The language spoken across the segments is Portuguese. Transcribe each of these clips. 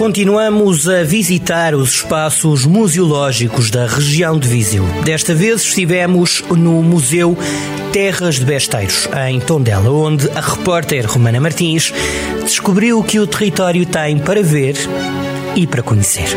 Continuamos a visitar os espaços museológicos da região de Viseu. Desta vez estivemos no Museu Terras de Besteiros, em Tondela, onde a repórter Romana Martins descobriu o que o território tem para ver e para conhecer.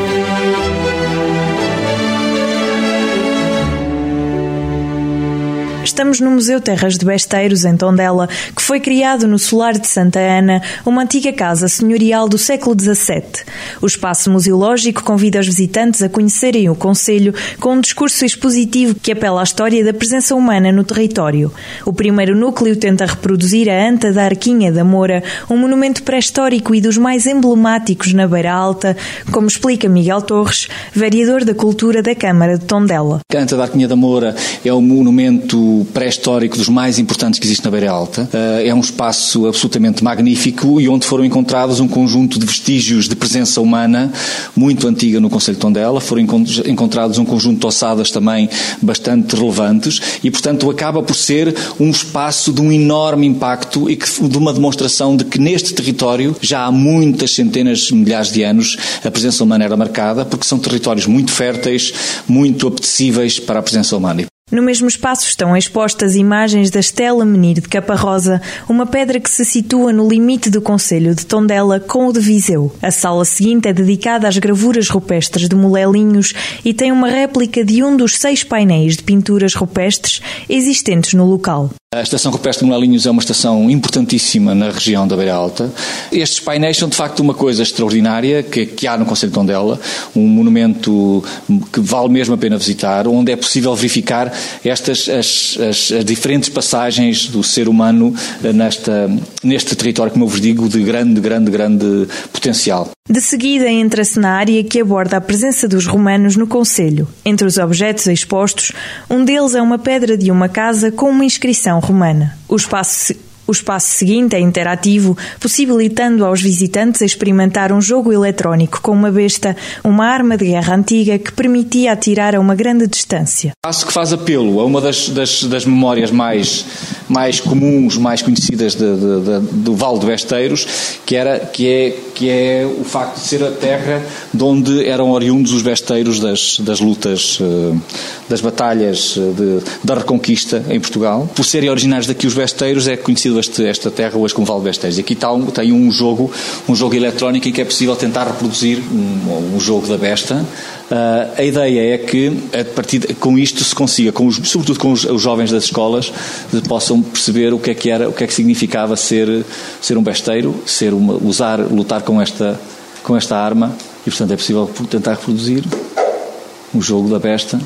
Estamos no Museu Terras de Besteiros, em Tondela, que foi criado no Solar de Santa Ana, uma antiga casa senhorial do século XVII. O espaço museológico convida os visitantes a conhecerem o Conselho com um discurso expositivo que apela à história da presença humana no território. O primeiro núcleo tenta reproduzir a Anta da Arquinha da Moura, um monumento pré-histórico e dos mais emblemáticos na Beira Alta, como explica Miguel Torres, vereador da Cultura da Câmara de Tondela. A Anta da Arquinha da Moura é um monumento pré-histórico dos mais importantes que existe na Beira Alta. Eh, é um espaço absolutamente magnífico e onde foram encontrados um conjunto de vestígios de presença humana muito antiga no Conselho de Tondela. Foram encontrados um conjunto de ossadas também bastante relevantes e, portanto, acaba por ser um espaço de um enorme impacto e de uma demonstração de que neste território já há muitas centenas, milhares de anos a presença humana era marcada, porque são territórios muito férteis, muito apetecíveis para a presença humana. No mesmo espaço estão expostas imagens da Estela Menir de Caparrosa, uma pedra que se situa no limite do Conselho de Tondela com o de Viseu. A sala seguinte é dedicada às gravuras rupestres de Molelinhos e tem uma réplica de um dos seis painéis de pinturas rupestres existentes no local. A Estação Rupestre de Molelinhos é uma estação importantíssima na região da Beira Alta. Estes painéis são de facto uma coisa extraordinária que, que há no Conselho de Tondela, um monumento que vale mesmo a pena visitar, onde é possível verificar estas as, as, as diferentes passagens do ser humano nesta, neste território, como eu vos digo, de grande, grande, grande potencial. De seguida entra-se na área que aborda a presença dos romanos no Conselho. Entre os objetos expostos, um deles é uma pedra de uma casa com uma inscrição romana. O espaço o espaço seguinte é interativo, possibilitando aos visitantes experimentar um jogo eletrónico com uma besta, uma arma de guerra antiga que permitia atirar a uma grande distância. Passo que faz apelo a uma das, das, das memórias mais, mais comuns, mais conhecidas de, de, de, do Vale de Besteiros, que, era, que, é, que é o facto de ser a terra de onde eram oriundos os besteiros das, das lutas, eh, das batalhas eh, da Reconquista em Portugal. Por serem originários daqui os besteiros, é conhecido este, esta terra hoje como Val Besteiros. Aqui está um, tem um jogo, um jogo eletrónico em que é possível tentar reproduzir um, um jogo da besta. Uh, a ideia é que, a partir de, com isto, se consiga, com os, sobretudo com os, os, jovens das escolas, possam perceber o que é que era, o que é que significava ser, ser um besteiro, ser uma, usar, lutar com esta, com esta arma, e portanto é possível tentar reproduzir o jogo da besta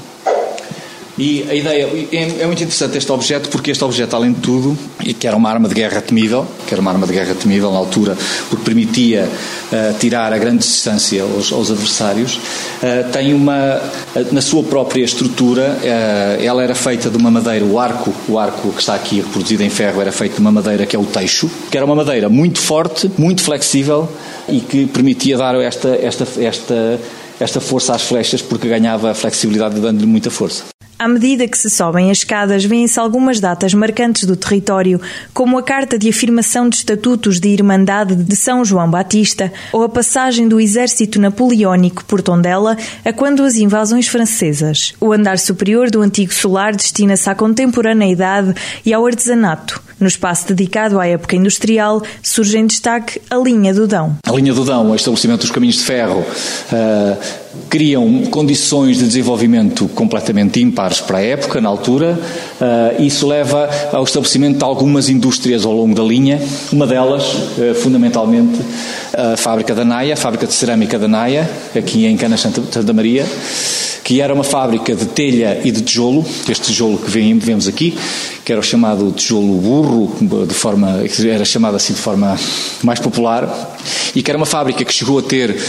e a ideia é, é, muito interessante este objeto, porque este objeto, além de tudo, que era uma arma de guerra temível, que era uma arma de guerra temível na altura, porque permitia uh, tirar a grande distância aos, aos adversários, uh, tem uma, uh, na sua própria estrutura, ela era feita de uma madeira, o arco, o arco que está aqui reproduzido em ferro, era feito de uma madeira que é o teixo, que era uma madeira muito forte, muito flexível e que permitia dar esta, esta, esta, esta força às flechas, porque ganhava flexibilidade dando-lhe muita força. À medida que se sobem as escadas, vêem-se algumas datas marcantes do território, como a Carta de Afirmação de Estatutos de Irmandade de São João Batista ou a passagem do exército napoleónico por Tondela a quando as invasões francesas. O andar superior do antigo solar destina-se à contemporaneidade e ao artesanato. No espaço dedicado à época industrial, surge em destaque a linha do Dão. A linha do Dão, o estabelecimento dos caminhos de ferro, uh, criam condições de desenvolvimento completamente ímpares para a época, na altura. Uh, isso leva ao estabelecimento de algumas indústrias ao longo da linha. Uma delas, uh, fundamentalmente, a fábrica da Naia, a fábrica de cerâmica da Naia, aqui em Cana Santa Maria que era uma fábrica de telha e de tijolo, este tijolo que vemos aqui, que era o chamado tijolo burro, de forma, era chamado assim de forma mais popular, e que era uma fábrica que chegou a ter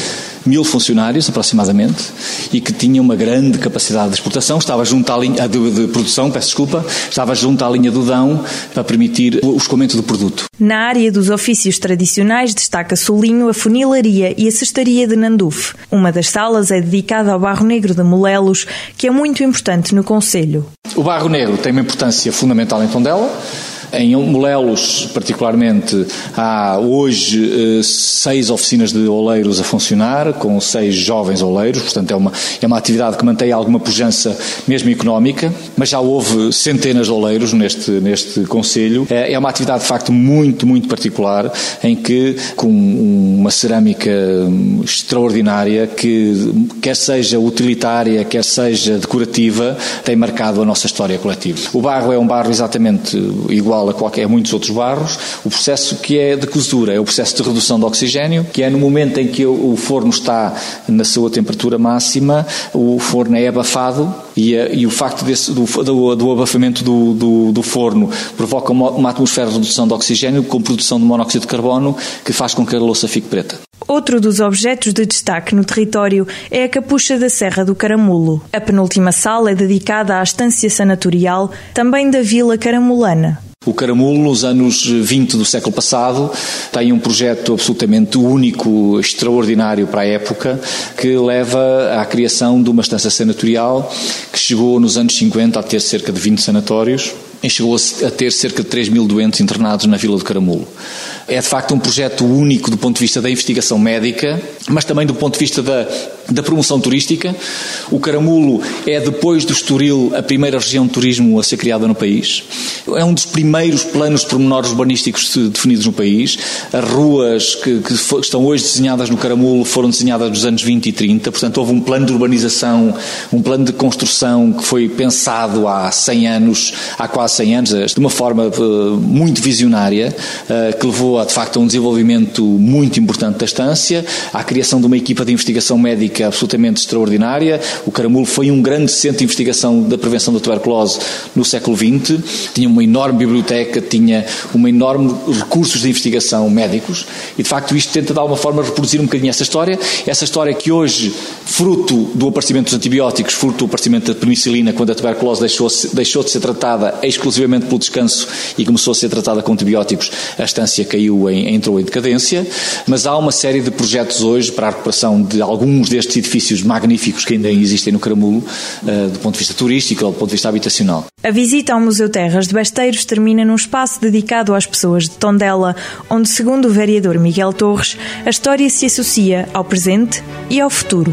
mil funcionários aproximadamente e que tinha uma grande capacidade de exportação, estava junto à linha de, de produção, peço desculpa, estava junto à linha do Dão para permitir o escoamento do produto. Na área dos ofícios tradicionais destaca-se o linho, a funilaria e a cestaria de Nanduf. Uma das salas é dedicada ao barro negro de Molelos, que é muito importante no Conselho. O barro negro tem uma importância fundamental em Tondela Em Molelos, particularmente, há hoje seis oficinas de oleiros a funcionar, com seis jovens oleiros, portanto é uma, é uma atividade que mantém alguma pujança mesmo económica, mas já houve centenas de oleiros neste, neste Conselho. É, é uma atividade de facto muito, muito particular, em que com uma cerâmica extraordinária que, quer seja utilitária, quer seja decorativa, tem marcado a nossa história coletiva. O barro é um barro exatamente igual a qualquer muitos outros barros. O processo que é de cozedura é o processo de redução de oxigênio, que é no momento em que o forno está na sua temperatura máxima, o forno é abafado e, e o facto desse, do, do, do abafamento do, do, do, forno provoca uma, uma atmosfera de redução de oxigênio com produção de monóxido de carbono que faz com que a louça fique preta. Outro dos objetos de destaque no território é a capucha da Serra do Caramulo. A penúltima sala é dedicada à estância sanatorial, também da Vila Caramulana. O Caramulo, nos anos 20 do século passado, tem um projeto absolutamente único, extraordinário para a época, que leva à criação de uma estância sanatorial que chegou nos anos 50 a ter cerca de 20 sanatórios e chegou a ter cerca de 3 mil doentes internados na Vila do Caramulo. É de facto um projeto único do ponto de vista da investigação médica, mas também do ponto de vista da, da promoção turística. O Caramulo é, depois do Estoril, a primeira região de turismo a ser criada no país. É um dos primeiros planos pormenores urbanísticos definidos no país. As ruas que, que estão hoje desenhadas no Caramulo foram desenhadas nos anos 20 e 30, portanto houve um plano de urbanização, um plano de construção que foi pensado há 100 anos, há quase 100 anos, de uma forma eh, muito visionária, eh, que levou de facto, a um desenvolvimento muito importante da estância, à criação de uma equipa de investigação médica absolutamente extraordinária. O Caramulo foi um grande centro de investigação da prevenção da tuberculose no século XX, tinha uma enorme biblioteca, tinha uma enorme recursos de investigação médicos. E, de facto, isto tenta de alguma forma reproduzir um bocadinho essa história, essa história que hoje, fruto do aparecimento dos antibióticos, fruto do aparecimento da penicilina, quando a tuberculose deixou, deixou de ser tratada exclusivamente pelo descanso e começou a ser tratada com antibióticos, a estância caiu em, entrou em decadência, mas há uma série de projetos hoje para a recuperação de alguns destes edifícios magníficos que ainda existem no Caramulo, uh, do ponto de vista turístico ou do ponto de vista habitacional. A visita ao Museu Terras de Besteiros termina num espaço dedicado às pessoas de Tondela, onde, segundo o vereador Miguel Torres, a história se associa ao presente e ao futuro.